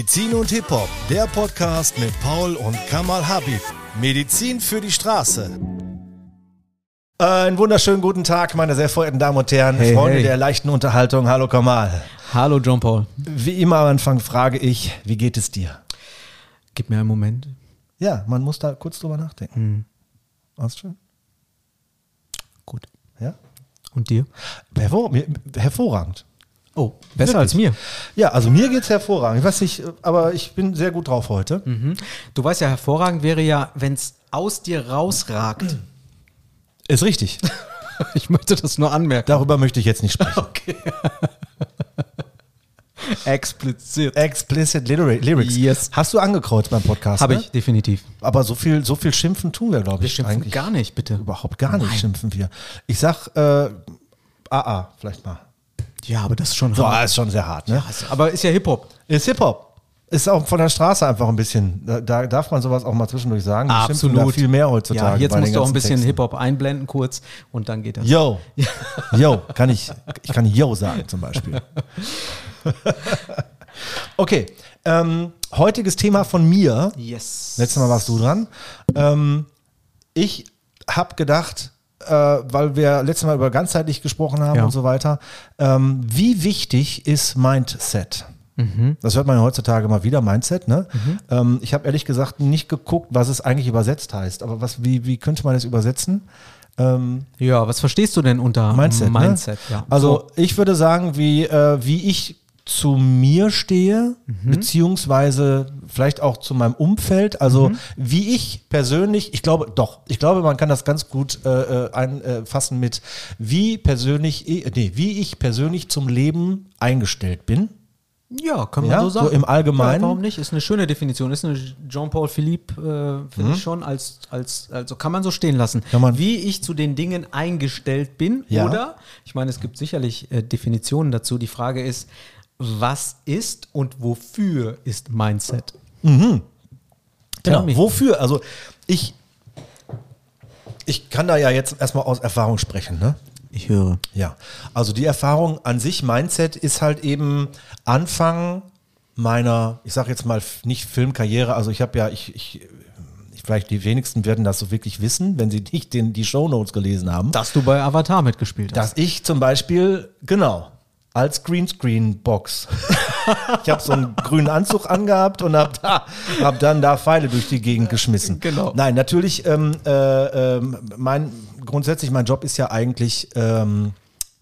Medizin und Hip-Hop, der Podcast mit Paul und Kamal Habib. Medizin für die Straße. Äh, einen wunderschönen guten Tag, meine sehr verehrten Damen und Herren, Hey, Freunde hey. der leichten Unterhaltung. Hallo Kamal. Hallo John Paul. Wie immer am Anfang frage ich, wie geht es dir? Gib mir einen Moment. Ja, man muss da kurz drüber nachdenken. War's schön? Gut. Ja? Und dir? Hervor hervorragend. Oh, besser als mir. Ja, also mir geht's hervorragend. Ich weiß nicht, aber ich bin sehr gut drauf heute. Mhm. Du weißt ja, hervorragend wäre ja, wenn es aus dir rausragt. Ist richtig. Ich möchte das nur anmerken. Darüber möchte ich jetzt nicht sprechen. Okay. Explizit. Explicit Lyri- Lyrics. Yes. Hast du angekreuzt beim Podcast? Habe ne? ich, definitiv. Aber so viel, so viel schimpfen tun wir, glaube Wir ich, schimpfen eigentlich. gar nicht, bitte. Überhaupt gar nicht schimpfen wir. Ich sag, äh, AA, vielleicht mal. Ja, aber das ist schon So, hart. ist schon sehr hart, ne? Aber ist ja Hip-Hop. Ist Hip-Hop. Ist auch von der Straße einfach ein bisschen. Da, da darf man sowas auch mal zwischendurch sagen. Die Da viel mehr heutzutage. Ja, jetzt musst du auch ein bisschen. Hip-Hop einblenden kurz und dann geht das. Yo. Yo, kann ich, ich kann Yo sagen zum Beispiel. Okay, ähm, heutiges Thema von mir. Yes. Letztes Mal warst du dran. Ähm, ich habe gedacht, äh, weil wir letztes Mal über ganzheitlich gesprochen haben Ja. und so weiter, ähm, wie wichtig ist Mindset? Mhm. Das hört man ja heutzutage mal wieder, Mindset. Ne? Ähm, ich habe ehrlich gesagt nicht geguckt, was es eigentlich übersetzt heißt. Aber was, wie, wie könnte man das übersetzen? Ähm, Ja, was verstehst du denn unter Mindset. Mindset ne? ja. Also ich würde sagen, wie, äh, wie ich zu mir stehe, Mhm. beziehungsweise vielleicht auch zu meinem Umfeld. Also Mhm. wie ich persönlich, ich glaube doch, ich glaube, man kann das ganz gut äh, äh, einfassen mit wie persönlich, nee, wie ich persönlich zum Leben eingestellt bin. Ja, kann man Ja, so sagen. so im Allgemeinen. Ja, warum nicht? Ist eine schöne Definition. Ist eine Jean-Paul Philippe, äh, finde ich schon, als, als, also kann man so stehen lassen. Mhm. Wie ich zu den Dingen eingestellt bin. Ja. Oder, ich meine, es gibt sicherlich äh, Definitionen dazu. Die Frage ist, was ist und wofür ist Mindset? Genau. Tell me. Wofür? Also ich, ich kann da ja jetzt erstmal aus Erfahrung sprechen, ne? Ich höre. Ja, also die Erfahrung an sich, Mindset, ist halt eben Anfang meiner, ich sag jetzt mal nicht Filmkarriere, also ich habe ja, ich, ich, ich, vielleicht die wenigsten werden das so wirklich wissen, wenn sie nicht den, die Shownotes gelesen haben, Dass du bei Avatar mitgespielt hast. dass ich zum Beispiel, genau, als Greenscreen-Box. ich habe so einen grünen Anzug angehabt und habe da, hab dann da Pfeile durch die Gegend geschmissen. Genau. Nein, natürlich, ähm, äh, ähm, mein, grundsätzlich mein Job ist ja eigentlich ähm,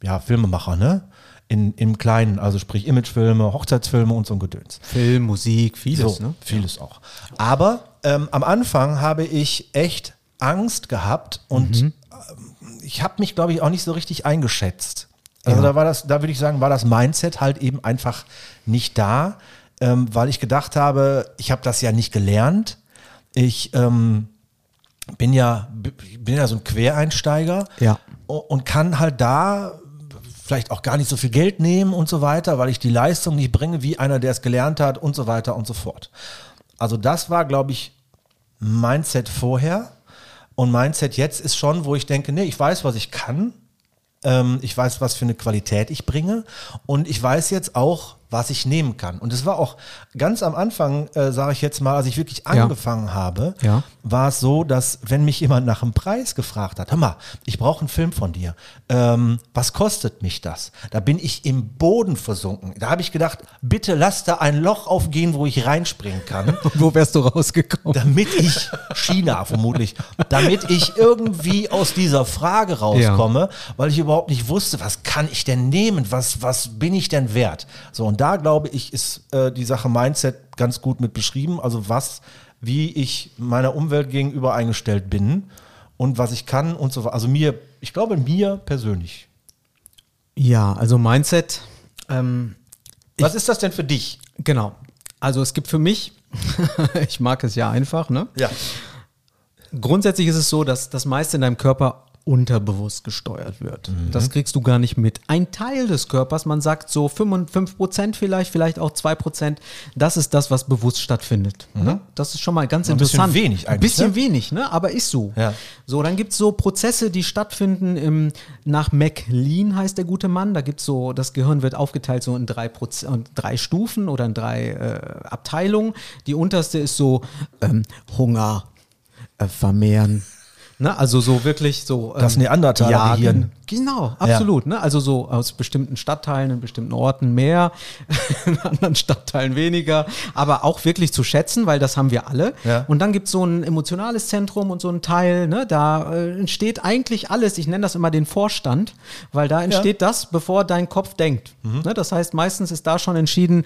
ja, Filmemacher, ne? In, Im Kleinen, also sprich Imagefilme, Hochzeitsfilme und so ein Gedöns. Film, Musik, vieles. So, ne? vieles auch. Aber ähm, am Anfang habe ich echt Angst gehabt und ähm, ich habe mich, glaube ich, auch nicht so richtig eingeschätzt. Also Ja. da war das, da würde ich sagen, war das Mindset halt eben einfach nicht da, ähm, weil ich gedacht habe, ich habe das ja nicht gelernt. Ich ähm, bin ja, bin ja so ein Quereinsteiger Ja. und kann halt da vielleicht auch gar nicht so viel Geld nehmen und so weiter, weil ich die Leistung nicht bringe wie einer, der es gelernt hat und so weiter und so fort. Also das war, glaube ich, Mindset vorher und Mindset jetzt ist schon, wo ich denke, nee, ich weiß, was ich kann, ich weiß, was für eine Qualität ich bringe. Und ich weiß jetzt auch, was ich nehmen kann. Und es war auch ganz am Anfang, äh, sage ich jetzt mal, als ich wirklich angefangen habe, Ja. war es so, dass wenn mich jemand nach einem Preis gefragt hat, hör mal, ich brauche einen Film von dir, ähm, was kostet mich das? Da bin ich im Boden versunken. Da habe ich gedacht, bitte lass da ein Loch aufgehen, wo ich reinspringen kann Wo wärst du rausgekommen? damit ich, China vermutlich, damit ich irgendwie aus dieser Frage rauskomme, weil ich überhaupt nicht wusste, was kann ich denn nehmen, was, was bin ich denn wert? So, und da glaube ich, ist äh, die Sache Mindset ganz gut mit beschrieben, also was, wie ich meiner Umwelt gegenüber eingestellt bin und was ich kann und so weiter. Also mir, ich glaube mir persönlich. Ja, also Mindset. Ähm, Was ist das denn für dich? Genau. Also es gibt für mich, ich mag es ja einfach, ne? Ja. Grundsätzlich ist es so, dass das meiste in deinem Körper unterbewusst gesteuert wird. Mhm. Das kriegst du gar nicht mit. Ein Teil des Körpers, man sagt so 5 Prozent vielleicht, vielleicht auch 2 Prozent, das ist das, was bewusst stattfindet. Ne? Das ist schon mal ganz Mhm. Ein bisschen interessant. wenig Ein bisschen ne? wenig, ne? aber ist so. Ja. So, dann gibt es so Prozesse, die stattfinden im, nach McLean heißt der gute Mann. Da gibt es so, das Gehirn wird aufgeteilt so in drei, Proz drei Stufen oder in drei äh, Abteilungen. Die unterste ist so ähm, Hunger, äh, Vermehren. Ne? Also so wirklich so. Das ähm, Neandertaler-Gehirn. Genau, absolut. Ne? Also so aus bestimmten Stadtteilen, in bestimmten Orten mehr, in anderen Stadtteilen weniger, aber auch wirklich zu schätzen, weil das haben wir alle. Ja. Und dann gibt es so ein emotionales Zentrum und so ein Teil, ne? da äh, entsteht eigentlich alles, ich nenne das immer den Vorstand, weil da entsteht das, bevor dein Kopf denkt. Mhm. Ne? Das heißt, meistens ist da schon entschieden,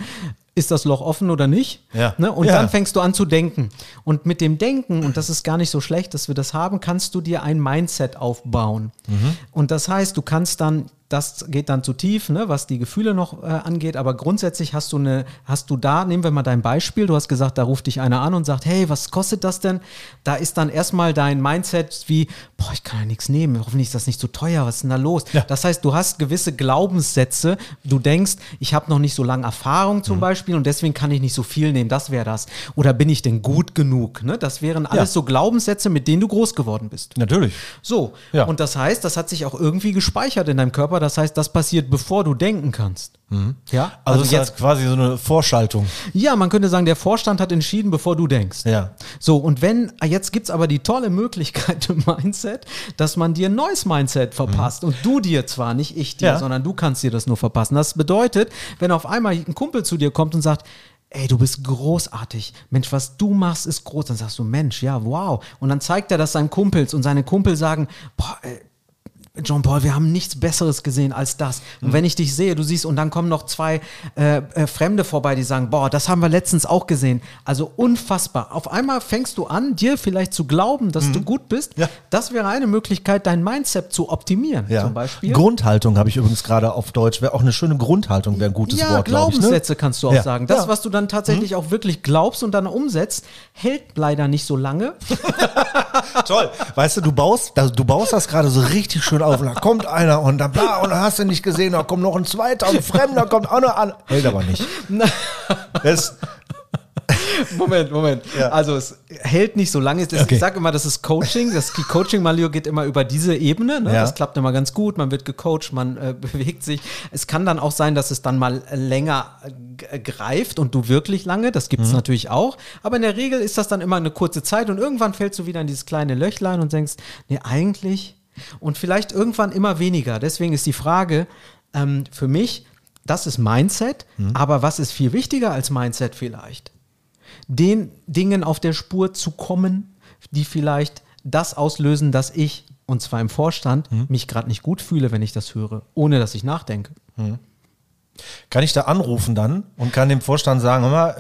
ist das Loch offen oder nicht? Ja. Ne? Und Ja. dann fängst du an zu denken. Und mit dem Denken, und das ist gar nicht so schlecht, dass wir das haben, kannst du dir ein Mindset aufbauen. Und das heißt, du kannst dann, das geht dann zu tief, ne, was die Gefühle noch äh, angeht, aber grundsätzlich hast du eine, hast du da, nehmen wir mal dein Beispiel, du hast gesagt, da ruft dich einer an und sagt, hey, was kostet das denn? Da ist dann erstmal dein Mindset wie, boah, ich kann ja nichts nehmen, hoffentlich ist das nicht so teuer, was ist denn da los? Ja. Das heißt, du hast gewisse Glaubenssätze, du denkst, ich habe noch nicht so lange Erfahrung Mhm. zum Beispiel und deswegen kann ich nicht so viel nehmen, das wäre das. Oder bin ich denn gut genug? Ne? Das wären alles Ja. so Glaubenssätze, mit denen du groß geworden bist. Natürlich. So, Ja. und das heißt, das hat sich auch irgendwie gespeichert in deinem Körper. Das heißt, das passiert, bevor du denken kannst. Ja, Also, also, jetzt, ist quasi so eine Vorschaltung. ja, man könnte sagen, der Vorstand hat entschieden, bevor du denkst. Ja. So, und wenn, jetzt gibt es aber die tolle Möglichkeit im Mindset, dass man dir ein neues Mindset verpasst. Und du dir zwar, nicht ich dir, Ja. sondern du kannst dir das nur verpassen. Das bedeutet, wenn auf einmal ein Kumpel zu dir kommt und sagt, Ey, du bist großartig. Mensch, was du machst, ist groß. Dann sagst du, Mensch, ja, wow. Und dann zeigt er das seinen Kumpels und seine Kumpel sagen, boah, ey, John Paul, wir haben nichts Besseres gesehen als das. Und wenn ich dich sehe, du siehst, und dann kommen noch zwei äh, äh, Fremde vorbei, die sagen, boah, das haben wir letztens auch gesehen. Also unfassbar. Auf einmal fängst du an, dir vielleicht zu glauben, dass du gut bist. Ja. Das wäre eine Möglichkeit, dein Mindset zu optimieren, Ja. zum Beispiel. Grundhaltung habe ich übrigens gerade auf Deutsch. Wäre auch eine schöne Grundhaltung, wäre ein gutes ja, Wort, glaube ich. Ne? Glaubenssätze kannst du auch Ja. sagen. Das. Mhm. was du dann tatsächlich auch wirklich glaubst und dann umsetzt, hält leider nicht so lange. Toll. Weißt du, du baust, du baust das gerade so richtig schön auf. Und da kommt einer und dann bla, und dann hast du nicht gesehen, da kommt noch ein zweiter, ein Fremder kommt auch noch an. Hält aber nicht. Das, Moment, Moment. Ja. Also es hält nicht so lange. Das, Okay. Ich sage immer, das ist Coaching. Das Coaching Malio geht immer über diese Ebene. Ne? Ja. Das klappt immer ganz gut. Man wird gecoacht, man äh, bewegt sich. Es kann dann auch sein, dass es dann mal länger äh, greift und du wirklich lange. Das gibt es natürlich auch. Aber in der Regel ist das dann immer eine kurze Zeit und irgendwann fällst du wieder in dieses kleine Löchlein und denkst, nee, eigentlich. Und vielleicht irgendwann immer weniger. Deswegen ist die Frage ähm, für mich, das ist Mindset, aber was ist viel wichtiger als Mindset vielleicht? den Dingen auf der Spur zu kommen, die vielleicht das auslösen, dass ich, und zwar im Vorstand, mich gerade nicht gut fühle, wenn ich das höre, ohne dass ich nachdenke. kann ich da anrufen dann und kann dem Vorstand sagen, hör mal,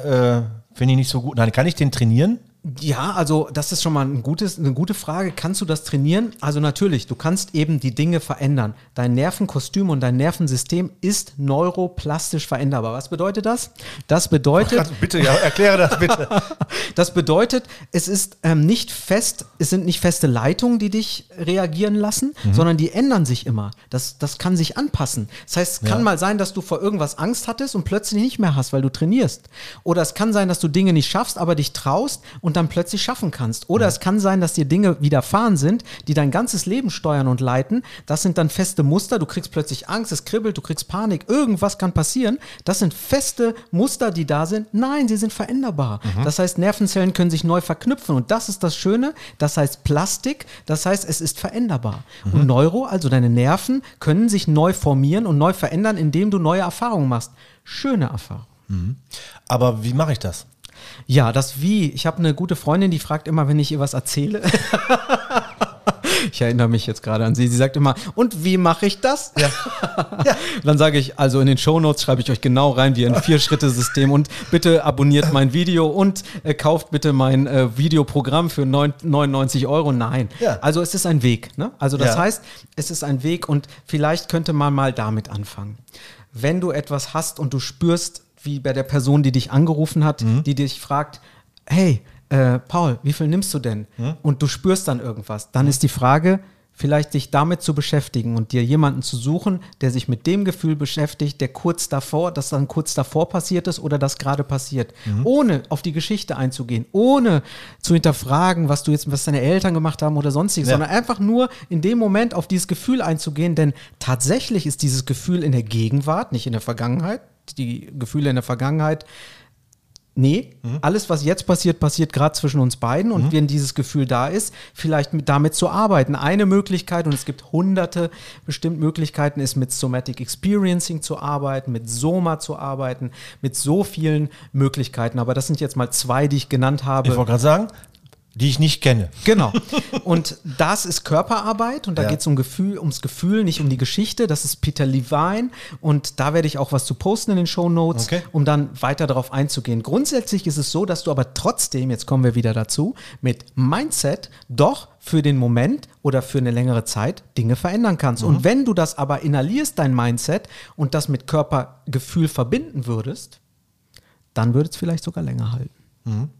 äh, finde ich nicht so gut. Nein, kann ich den trainieren? Ja, also das ist schon mal ein gutes, eine gute Frage. Kannst du das trainieren? Also natürlich, du kannst eben die Dinge verändern. Dein Nervenkostüm und dein Nervensystem ist neuroplastisch veränderbar. Was bedeutet das? Das bedeutet, Bitte, ja, erkläre das bitte. Das bedeutet, es ist ähm, nicht fest, es sind nicht feste Leitungen, die dich reagieren lassen, sondern die ändern sich immer. Das, das kann sich anpassen. Das heißt, es kann Ja. mal sein, dass du vor irgendwas Angst hattest und plötzlich nicht mehr hast, weil du trainierst. Oder es kann sein, dass du Dinge nicht schaffst, aber dich traust und dann plötzlich schaffen kannst. Oder es kann sein, dass dir Dinge widerfahren sind, die dein ganzes Leben steuern und leiten. Das sind dann feste Muster. Du kriegst plötzlich Angst, es kribbelt, du kriegst Panik. Irgendwas kann passieren. Das sind feste Muster, die da sind. Nein, sie sind veränderbar. Das heißt, Nervenzellen können sich neu verknüpfen. Und das ist das Schöne. Das heißt Plastik. Das heißt, es ist veränderbar. Und Neuro, also deine Nerven, können sich neu formieren und neu verändern, indem du neue Erfahrungen machst. Schöne Erfahrungen. Aber wie mache ich das? Ja, das wie. Ich habe eine gute Freundin, die fragt immer, wenn ich ihr was erzähle. Ich erinnere mich jetzt gerade an sie. Sie sagt immer, und wie mache ich das? Ja. Dann sage ich, also in den Shownotes schreibe ich euch genau rein, wie ein Vier-Schritte-System. Und bitte abonniert mein Video und äh, kauft bitte mein äh, Videoprogramm für neun- 99 Euro. Nein. Ja. Also es ist ein Weg. Ne? Also das Ja. heißt, es ist ein Weg und vielleicht könnte man mal damit anfangen. Wenn du etwas hast und du spürst, wie bei der Person, die dich angerufen hat, die dich fragt, hey, äh, Paul, wie viel nimmst du denn? Und du spürst dann irgendwas. Dann ist die Frage, vielleicht dich damit zu beschäftigen und dir jemanden zu suchen, der sich mit dem Gefühl beschäftigt, der kurz davor, das dann kurz davor passiert ist oder das gerade passiert, ohne auf die Geschichte einzugehen, ohne zu hinterfragen, was du jetzt, was deine Eltern gemacht haben oder sonstiges, Ja. sondern einfach nur in dem Moment auf dieses Gefühl einzugehen, denn tatsächlich ist dieses Gefühl in der Gegenwart, nicht in der Vergangenheit. Die Gefühle in der Vergangenheit Nee, alles, was jetzt passiert, passiert gerade zwischen uns beiden. Und wenn dieses Gefühl da ist, vielleicht mit, damit zu arbeiten. Eine Möglichkeit, und es gibt hunderte bestimmt Möglichkeiten, ist mit Somatic Experiencing zu arbeiten, mit Soma zu arbeiten, mit so vielen Möglichkeiten. Aber das sind jetzt mal zwei, die ich genannt habe. Ich wollte gerade sagen, die ich nicht kenne. Genau. Und das ist Körperarbeit und da Ja. geht es um Gefühl, ums Gefühl, nicht um die Geschichte. Das ist Peter Levine und da werde ich auch was zu posten in den Show Notes, Okay. um dann weiter darauf einzugehen. Grundsätzlich ist es so, dass du aber trotzdem, jetzt kommen wir wieder dazu, mit Mindset doch für den Moment oder für eine längere Zeit Dinge verändern kannst. Und wenn du das aber inhalierst, dein Mindset, und das mit Körpergefühl verbinden würdest, dann würde es vielleicht sogar länger halten.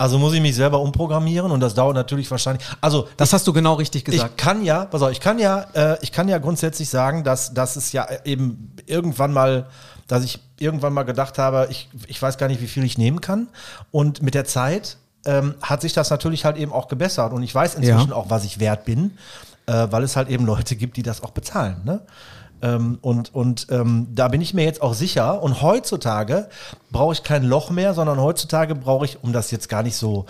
Also muss ich mich selber umprogrammieren und das dauert natürlich wahrscheinlich. Also Das hast du genau richtig gesagt. Ich kann ja, pass auf, ich kann ja, äh, ich kann ja grundsätzlich sagen, dass, dass es ja eben irgendwann mal, dass ich irgendwann mal gedacht habe, ich, ich weiß gar nicht, wie viel ich nehmen kann. Und mit der Zeit ähm, hat sich das natürlich halt eben auch gebessert. Und ich weiß inzwischen Ja. auch, was ich wert bin, äh, weil es halt eben Leute gibt, die das auch bezahlen. Ne? Ähm, und und ähm, da bin ich mir jetzt auch sicher. Und heutzutage brauche ich kein Loch mehr, sondern heutzutage brauche ich, um das jetzt gar nicht so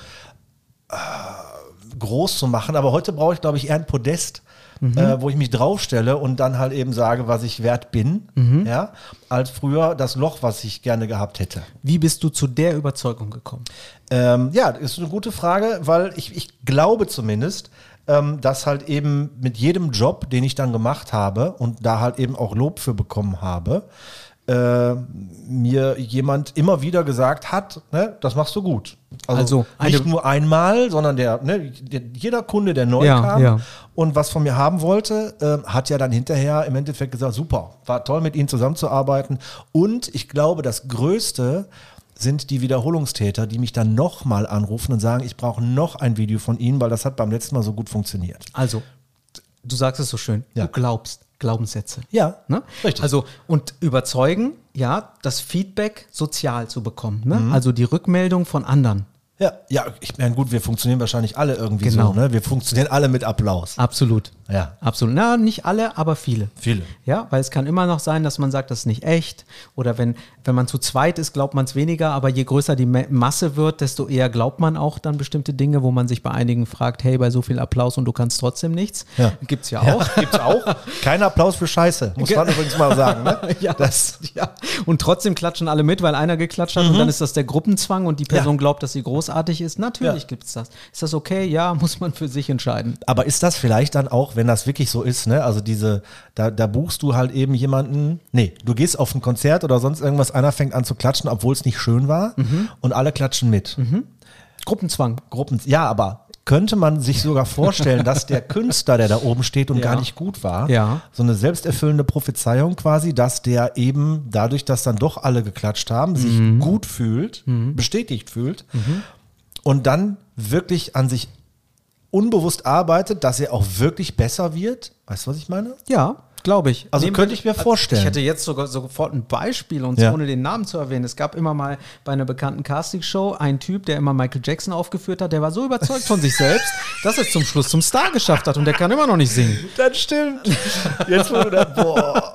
groß zu machen. Aber heute brauche ich, glaube ich, eher ein Podest, äh, wo ich mich draufstelle und dann halt eben sage, was ich wert bin, ja, als früher das Loch, was ich gerne gehabt hätte. Wie bist du zu der Überzeugung gekommen? Ähm, ja, das ist eine gute Frage, weil ich, ich glaube zumindest, ähm, dass halt eben mit jedem Job, den ich dann gemacht habe und da halt eben auch Lob für bekommen habe, äh, mir jemand immer wieder gesagt hat, ne, das machst du gut. Also nicht eine- nur einmal, sondern der, ne, der, jeder Kunde, der neu Ja, kam ja. und was von mir haben wollte, äh, hat ja dann hinterher im Endeffekt gesagt, super, war toll mit Ihnen zusammenzuarbeiten. Und ich glaube, das Größte sind die Wiederholungstäter, die mich dann nochmal anrufen und sagen, ich brauche noch ein Video von Ihnen, weil das hat beim letzten Mal so gut funktioniert. Also, du sagst es so schön, Ja. du glaubst Glaubenssätze. Ja, Ne? richtig. Also, und überzeugen, ja, das Feedback sozial zu bekommen. Ne? Mhm. Also die Rückmeldung von anderen. Ja, ja, ich meine, gut, wir funktionieren wahrscheinlich alle irgendwie Genau. so, ne? Wir funktionieren alle mit Applaus. Absolut. Ja. Absolut. Na, nicht alle, aber viele. Viele. Ja, weil es kann immer noch sein, dass man sagt, das ist nicht echt. Oder wenn, wenn man zu zweit ist, glaubt man es weniger. Aber je größer die Ma- Masse wird, desto eher glaubt man auch dann bestimmte Dinge, wo man sich bei einigen fragt, hey, bei so viel Applaus und du kannst trotzdem nichts. Ja. Gibt's ja auch. Gibt's auch. Kein Applaus für Scheiße, muss man übrigens mal sagen. Ne? Ja, Das, ja. Und trotzdem klatschen alle mit, weil einer geklatscht hat und dann ist das der Gruppenzwang und die Person Mhm. Ja. glaubt, dass sie großartig ist. Natürlich Ja. gibt's das. Ist das okay? Ja, muss man für sich entscheiden. Aber ist das vielleicht dann auch, wenn das wirklich so ist, ne? Also diese, da, da buchst du halt eben jemanden, nee, du gehst auf ein Konzert oder sonst irgendwas, einer fängt an zu klatschen, obwohl es nicht schön war Mhm. und alle klatschen mit. Gruppenzwang. Gruppen, ja, aber könnte man sich sogar vorstellen, dass der Künstler, der da oben steht und Ja. gar nicht gut war, Ja. so eine selbsterfüllende Prophezeiung quasi, dass der eben dadurch, dass dann doch alle geklatscht haben, sich Mhm. gut fühlt, bestätigt fühlt und dann wirklich an sich unbewusst arbeitet, dass er auch wirklich besser wird. Weißt du, was ich meine? Ja, glaube ich. Also könnte ich mir vorstellen. Ich hätte jetzt sogar sofort ein Beispiel, und Ja. ohne den Namen zu erwähnen. Es gab immer mal bei einer bekannten Castingshow einen Typ, der immer Michael Jackson aufgeführt hat, der war so überzeugt von sich selbst, dass er es zum Schluss zum Star geschafft hat und der kann immer noch nicht singen. Das stimmt. Jetzt du da, boah.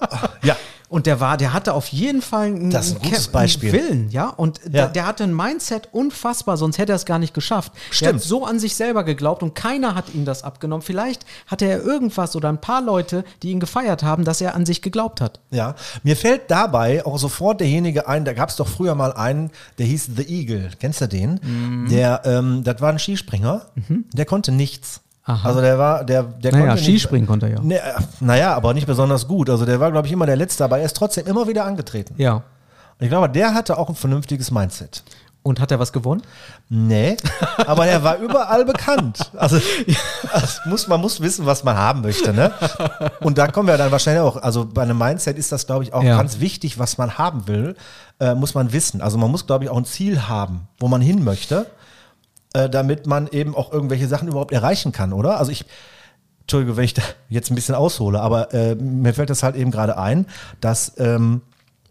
Und der war, der hatte auf jeden Fall einen, Das ist ein gutes Beispiel. Willen, ja. Und Ja. Der, der hatte ein Mindset unfassbar, sonst hätte er es gar nicht geschafft. Stimmt. hat so an sich selber geglaubt und keiner hat ihm das abgenommen. Vielleicht hatte er irgendwas oder ein paar Leute, die ihn gefeiert haben, dass er an sich geglaubt hat. Ja, mir fällt dabei auch sofort derjenige ein, da gab es doch früher mal einen, der hieß The Eagle. Kennst du den? Mhm. Der, ähm, das war ein Skispringer, der konnte nichts. Also der war, der, der Naja, konnte Skispringen konnte er ja. Nee, äh, naja, aber nicht besonders gut. Also der war, glaube ich, immer der Letzte, aber er ist trotzdem immer wieder angetreten. Ja. Und ich glaube, der hatte auch ein vernünftiges Mindset. Und hat er was gewonnen? Nee, aber er war überall bekannt. Also, also muss, man muss wissen, was man haben möchte. Ne? Und da kommen wir dann wahrscheinlich auch, also bei einem Mindset ist das, glaube ich, auch Ja. ganz wichtig, was man haben will, äh, muss man wissen. Also man muss, glaube ich, auch ein Ziel haben, wo man hin möchte, äh, damit man eben auch irgendwelche Sachen überhaupt erreichen kann, oder? Also ich, Entschuldige, wenn ich da jetzt ein bisschen aushole, aber äh, mir fällt das halt eben gerade ein, dass, ähm,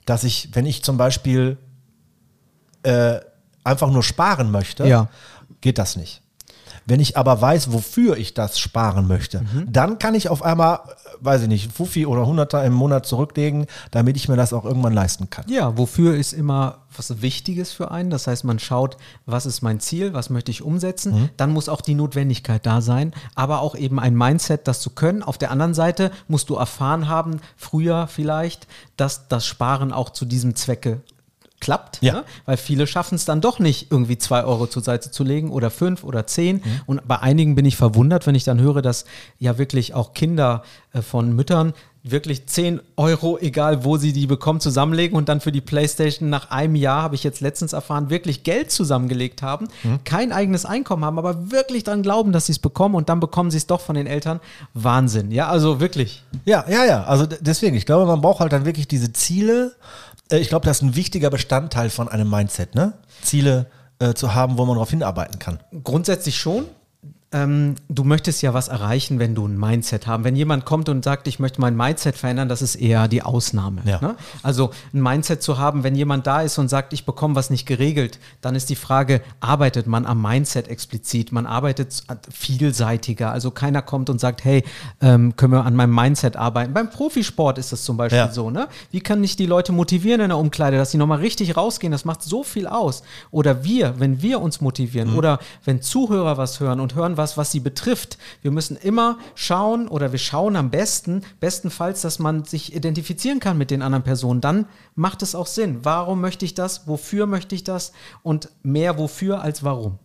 dass ich, wenn ich zum Beispiel äh, einfach nur sparen möchte, Ja. geht das nicht. Wenn ich aber weiß, wofür ich das sparen möchte, dann kann ich auf einmal, äh, weiß ich nicht, Fuffi oder Hunderter im Monat zurücklegen, damit ich mir das auch irgendwann leisten kann. Ja, wofür ist immer was Wichtiges für einen. Das heißt, man schaut, was ist mein Ziel, was möchte ich umsetzen. Dann muss auch die Notwendigkeit da sein, aber auch eben ein Mindset, das zu können. Auf der anderen Seite musst du erfahren haben, früher vielleicht, dass das Sparen auch zu diesem Zwecke klappt, Ja. ne? weil viele schaffen es dann doch nicht, irgendwie zwei Euro zur Seite zu legen oder fünf oder zehn. Und bei einigen bin ich verwundert, wenn ich dann höre, dass ja wirklich auch Kinder äh, von Müttern wirklich 10 Euro, egal wo sie die bekommen, zusammenlegen und dann für die Playstation nach einem Jahr, habe ich jetzt letztens erfahren, wirklich Geld zusammengelegt haben, kein eigenes Einkommen haben, aber wirklich dann glauben, dass sie es bekommen und dann bekommen sie es doch von den Eltern. Wahnsinn. Ja, also wirklich. Ja, ja, ja. Also deswegen, ich glaube, man braucht halt dann wirklich diese Ziele. Äh, Ich glaube, das ist ein wichtiger Bestandteil von einem Mindset, ne? Ziele äh, zu haben, wo man darauf hinarbeiten kann. Grundsätzlich schon. Ähm, du möchtest ja was erreichen, wenn du ein Mindset haben. Wenn jemand kommt und sagt, ich möchte mein Mindset verändern, das ist eher die Ausnahme. Ja. Ne? Also ein Mindset zu haben, wenn jemand da ist und sagt, ich bekomme was nicht geregelt, dann ist die Frage, arbeitet man am Mindset explizit? Man arbeitet vielseitiger. Also keiner kommt und sagt, hey, ähm, können wir an meinem Mindset arbeiten? Beim Profisport ist das zum Beispiel Ja. so. Ne? Wie kann ich die Leute motivieren in der Umkleide, dass sie nochmal richtig rausgehen? Das macht so viel aus. Oder wir, wenn wir uns motivieren oder wenn Zuhörer was hören und hören was, was sie betrifft. Wir müssen immer schauen oder wir schauen am besten, bestenfalls, dass man sich identifizieren kann mit den anderen Personen. Dann macht es auch Sinn. Warum möchte ich das? Wofür möchte ich das? Und mehr wofür als warum.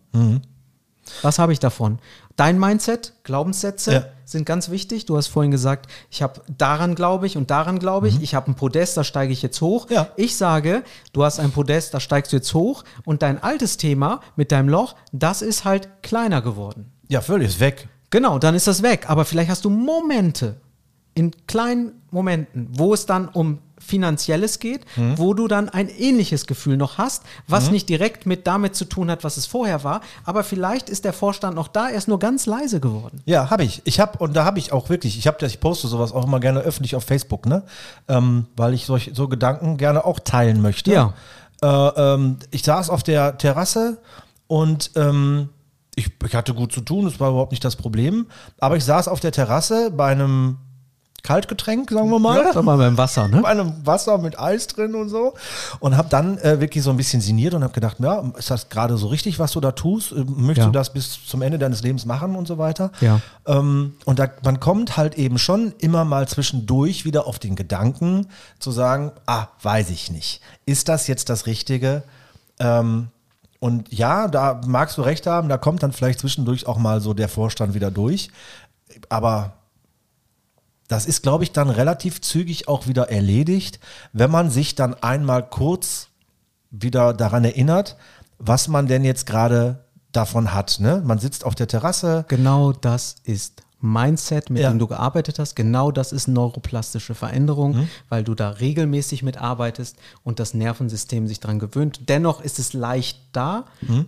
Was habe ich davon? Dein Mindset, Glaubenssätze Ja. sind ganz wichtig. Du hast vorhin gesagt, ich habe daran glaube ich und daran glaube ich. Ich habe ein Podest, da steige ich jetzt hoch. Mhm. Ja. Ich sage, du hast ein Podest, da steigst du jetzt hoch und dein altes Thema mit deinem Loch, das ist halt kleiner geworden. Ja, völlig, ist weg. Genau, dann ist das weg. Aber vielleicht hast du Momente, in kleinen Momenten, wo es dann um Finanzielles geht, Mhm. wo du dann ein ähnliches Gefühl noch hast, was nicht direkt mit damit zu tun hat, was es vorher war, aber vielleicht ist der Vorstand noch da, er ist nur ganz leise geworden. Ja, habe ich. Ich habe und da habe ich auch wirklich. Ich habe, ich poste sowas auch immer gerne öffentlich auf Facebook, ne, ähm, weil ich solch, so Gedanken gerne auch teilen möchte. Ja. Äh, ähm, ich saß auf der Terrasse und ähm, ich, ich hatte gut zu tun. Das war überhaupt nicht das Problem. Aber ich saß auf der Terrasse bei einem Kaltgetränk, sagen wir mal. Sag mal beim Wasser, ne? bei einem Wasser mit Eis drin und so. Und habe dann äh, wirklich so ein bisschen sinniert und habe gedacht, ja, ist das gerade so richtig, was du da tust? Äh, Möchtest Ja. du das bis zum Ende deines Lebens machen und so weiter? Ja. Ähm, und da, man kommt halt eben schon immer mal zwischendurch wieder auf den Gedanken zu sagen, ah, weiß ich nicht. Ist das jetzt das Richtige? Ähm, und ja, da magst du recht haben, da kommt dann vielleicht zwischendurch auch mal so der Vorstand wieder durch. Aber das ist, glaube ich, dann relativ zügig auch wieder erledigt, wenn man sich dann einmal kurz wieder daran erinnert, was man denn jetzt gerade davon hat. Ne? Man sitzt auf der Terrasse. Genau das ist Mindset, mit Ja. dem du gearbeitet hast. Genau das ist neuroplastische Veränderung, Mhm. weil du da regelmäßig mitarbeitest und das Nervensystem sich dran gewöhnt. Dennoch ist es leicht da,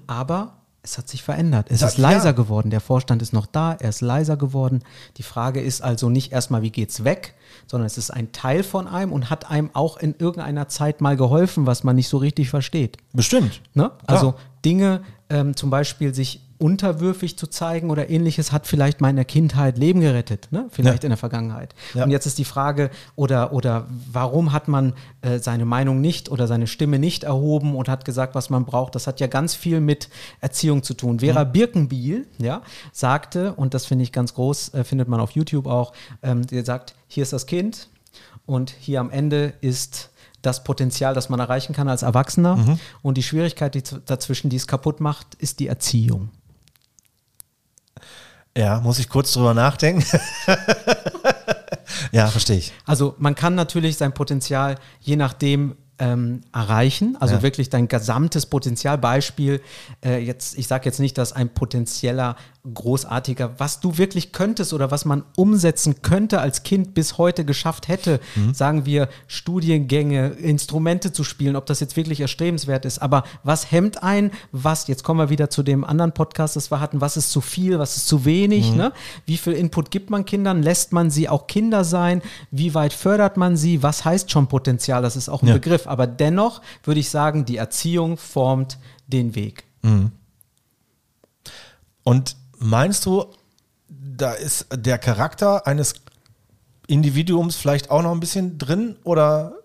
aber es hat sich verändert. Es Mhm. Ja, ist leiser ja. geworden. Der Vorstand ist noch da, er ist leiser geworden. Die Frage ist also nicht erstmal, wie geht's weg, sondern es ist ein Teil von einem und hat einem auch in irgendeiner Zeit mal geholfen, was man nicht so richtig versteht. Bestimmt. Ne? Also Dinge, ähm, zum Beispiel sich unterwürfig zu zeigen oder ähnliches, hat vielleicht meiner Kindheit Leben gerettet, ne? vielleicht Ja. in der Vergangenheit. Ja. Und jetzt ist die Frage, oder, oder warum hat man äh, seine Meinung nicht oder seine Stimme nicht erhoben und hat gesagt, was man braucht? Das hat ja ganz viel mit Erziehung zu tun. Vera Birkenbiel ja, sagte, und das finde ich ganz groß, äh, findet man auf YouTube auch, ähm, die sagt, hier ist das Kind und hier am Ende ist das Potenzial, das man erreichen kann als Erwachsener. Und die Schwierigkeit die dazwischen, die es kaputt macht, ist die Erziehung. Ja, muss ich kurz drüber nachdenken. ja, verstehe ich. Also man kann natürlich sein Potenzial je nachdem ähm, erreichen, also Ja. wirklich dein gesamtes Potenzial. Beispiel, äh, jetzt, ich sage jetzt nicht, dass ein potenzieller großartiger, was du wirklich könntest oder was man umsetzen könnte als Kind bis heute geschafft hätte, Mhm. sagen wir Studiengänge, Instrumente zu spielen, ob das jetzt wirklich erstrebenswert ist, aber was hemmt ein, was, jetzt kommen wir wieder zu dem anderen Podcast, das wir hatten, was ist zu viel, was ist zu Mhm. wenig, ne? wie viel Input gibt man Kindern, lässt man sie auch Kinder sein, wie weit fördert man sie, was heißt schon Potenzial, das ist auch ein Ja. Begriff, aber dennoch würde ich sagen, die Erziehung formt den Weg. Und meinst du, da ist der Charakter eines Individuums vielleicht auch noch ein bisschen drin oder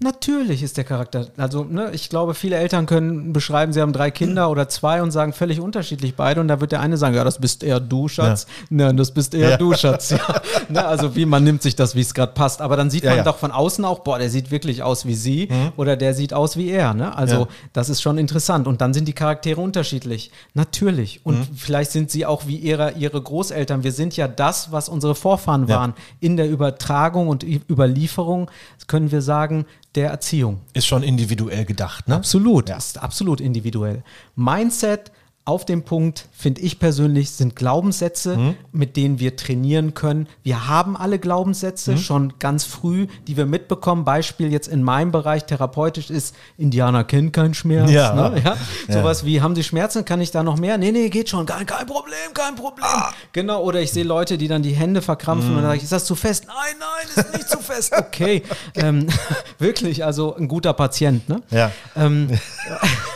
Natürlich ist der Charakter. Also, ne, ich glaube, viele Eltern können beschreiben, sie haben drei Kinder oder zwei und sagen völlig unterschiedlich beide. Und da wird der eine sagen, ja, das bist eher du, Schatz. Nein, das bist eher Ja. du, Schatz. Ja. Ne, also, wie man nimmt sich das, wie es gerade passt. Aber dann sieht Ja, man ja. doch von außen auch, boah, der sieht wirklich aus wie sie oder der sieht aus wie er. Ne? Also, Ja. das ist schon interessant. Und dann sind die Charaktere unterschiedlich. Natürlich. Und vielleicht sind sie auch wie ihre, ihre Großeltern. Wir sind ja das, was unsere Vorfahren Ja. waren. In der Übertragung und Überlieferung können wir sagen, der Erziehung. ist schon individuell gedacht, ne? Absolut, ist absolut individuell. Mindset auf dem Punkt, finde ich persönlich, sind Glaubenssätze, Mhm. mit denen wir trainieren können. Wir haben alle Glaubenssätze Mhm. schon ganz früh, die wir mitbekommen. Beispiel jetzt in meinem Bereich therapeutisch ist, Indianer kennen keinen Schmerz. Ja. Ne? ja? Ja. Sowas wie, haben Sie Schmerzen? Kann ich da noch mehr? Nee, nee, geht schon. Kein, kein Problem, kein Problem. Ah. Genau, oder ich sehe Leute, die dann die Hände verkrampfen Mhm. und dann sage ich, ist das zu fest? Nein, nein, ist nicht zu fest. Okay. ähm, wirklich, also ein guter Patient. Ne? Ja. Ähm,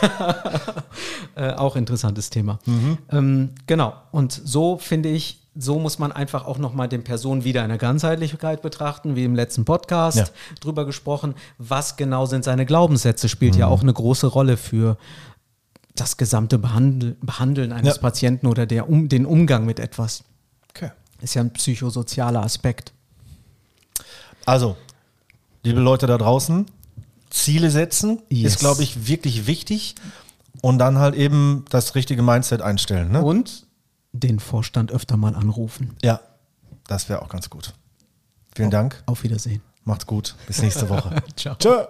äh, auch interessantes Thema. Mhm. Ähm, genau. Und so finde ich, so muss man einfach auch nochmal den Personen wieder in der Ganzheitlichkeit betrachten, wie im letzten Podcast Ja. drüber gesprochen. Was genau sind seine Glaubenssätze? Spielt Mhm. ja auch eine große Rolle für das gesamte Behandel Behandeln eines Ja. Patienten oder der, um, den Umgang mit etwas. Okay. Ist ja ein psychosozialer Aspekt. Also, liebe Leute da draußen, Ziele setzen Yes. ist, glaube ich, wirklich wichtig. Und dann halt eben das richtige Mindset einstellen. Ne? Und den Vorstand öfter mal anrufen. Ja, das wäre auch ganz gut. Vielen Dank. Auf Wiedersehen. Macht's gut. Bis nächste Woche. Ciao. Tschö.